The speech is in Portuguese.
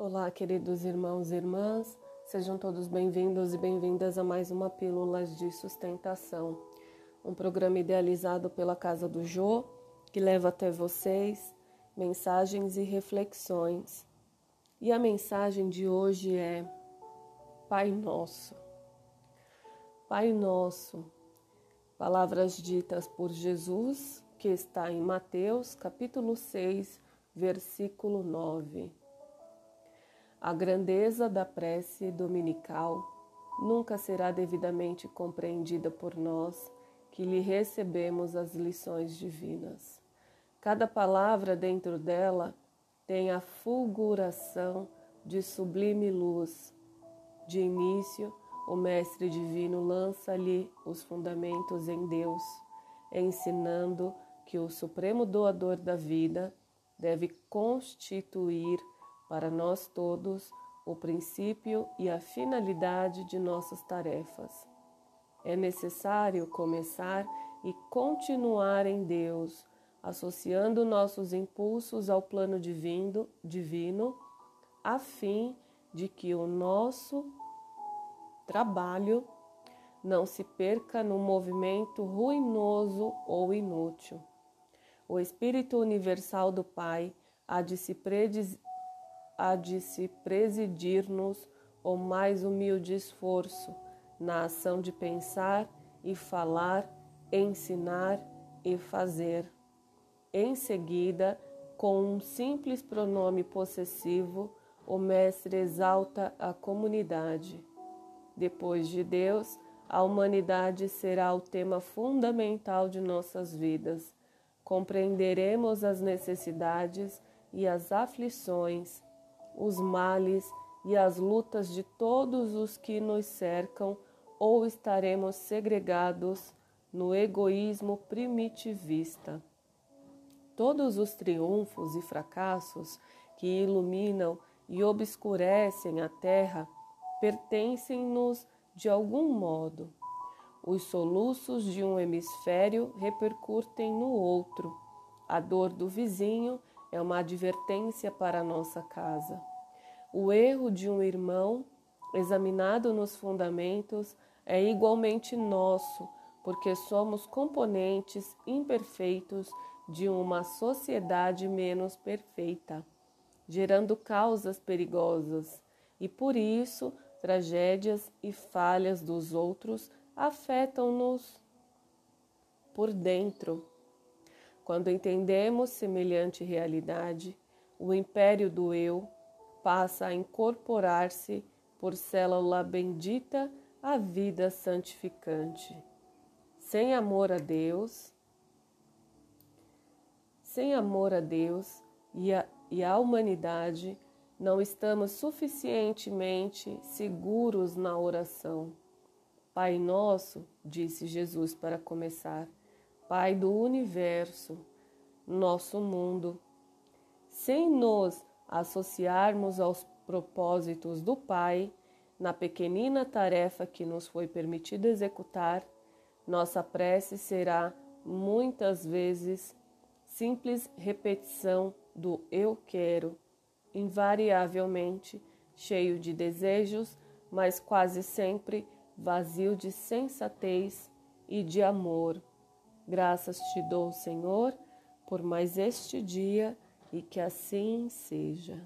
Olá, queridos irmãos e irmãs, sejam todos bem-vindos e bem-vindas a mais uma Pílulas de Sustentação, um programa idealizado pela Casa do Jô que leva até vocês mensagens e reflexões. E a mensagem de hoje é Pai Nosso. Pai Nosso, palavras ditas por Jesus, que está em Mateus, capítulo 6, versículo 9. A grandeza da prece dominical nunca será devidamente compreendida por nós que lhe recebemos as lições divinas. Cada palavra dentro dela tem a fulguração de sublime luz. De início, o Mestre Divino lança-lhe os fundamentos em Deus, ensinando que o Supremo Doador da vida deve constituir para nós todos o princípio e a finalidade de nossas tarefas. É necessário começar e continuar em Deus, associando nossos impulsos ao plano divino, divino a fim de que o nosso trabalho não se perca no movimento ruinoso ou inútil. O Espírito Universal do Pai há de se há de se presidir-nos o mais humilde esforço na ação de pensar e falar, ensinar e fazer. Em seguida, com um simples pronome possessivo, o Mestre exalta a comunidade. Depois de Deus, a humanidade será o tema fundamental de nossas vidas. Compreenderemos as necessidades e as aflições os males e as lutas de todos os que nos cercam, ou estaremos segregados no egoísmo primitivista. Todos os triunfos e fracassos que iluminam e obscurecem a terra pertencem-nos de algum modo. Os soluços de um hemisfério repercutem no outro. A dor do vizinho é uma advertência para a nossa casa. O erro de um irmão, examinado nos fundamentos, é igualmente nosso, porque somos componentes imperfeitos de uma sociedade menos perfeita, gerando causas perigosas, e por isso tragédias e falhas dos outros afetam-nos por dentro. Quando entendemos semelhante realidade, o império do eu passa a incorporar-se por célula bendita à vida santificante. Sem amor a Deus, sem amor a Deus e a, e a humanidade, não estamos suficientemente seguros na oração. Pai nosso, disse Jesus para começar, Pai do universo, nosso mundo, sem nos associarmos aos propósitos do Pai na pequenina tarefa que nos foi permitido executar, nossa prece será muitas vezes simples repetição do eu quero, invariavelmente cheio de desejos, mas quase sempre vazio de sensatez e de amor. Graças te dou, Senhor, por mais este dia e que assim seja.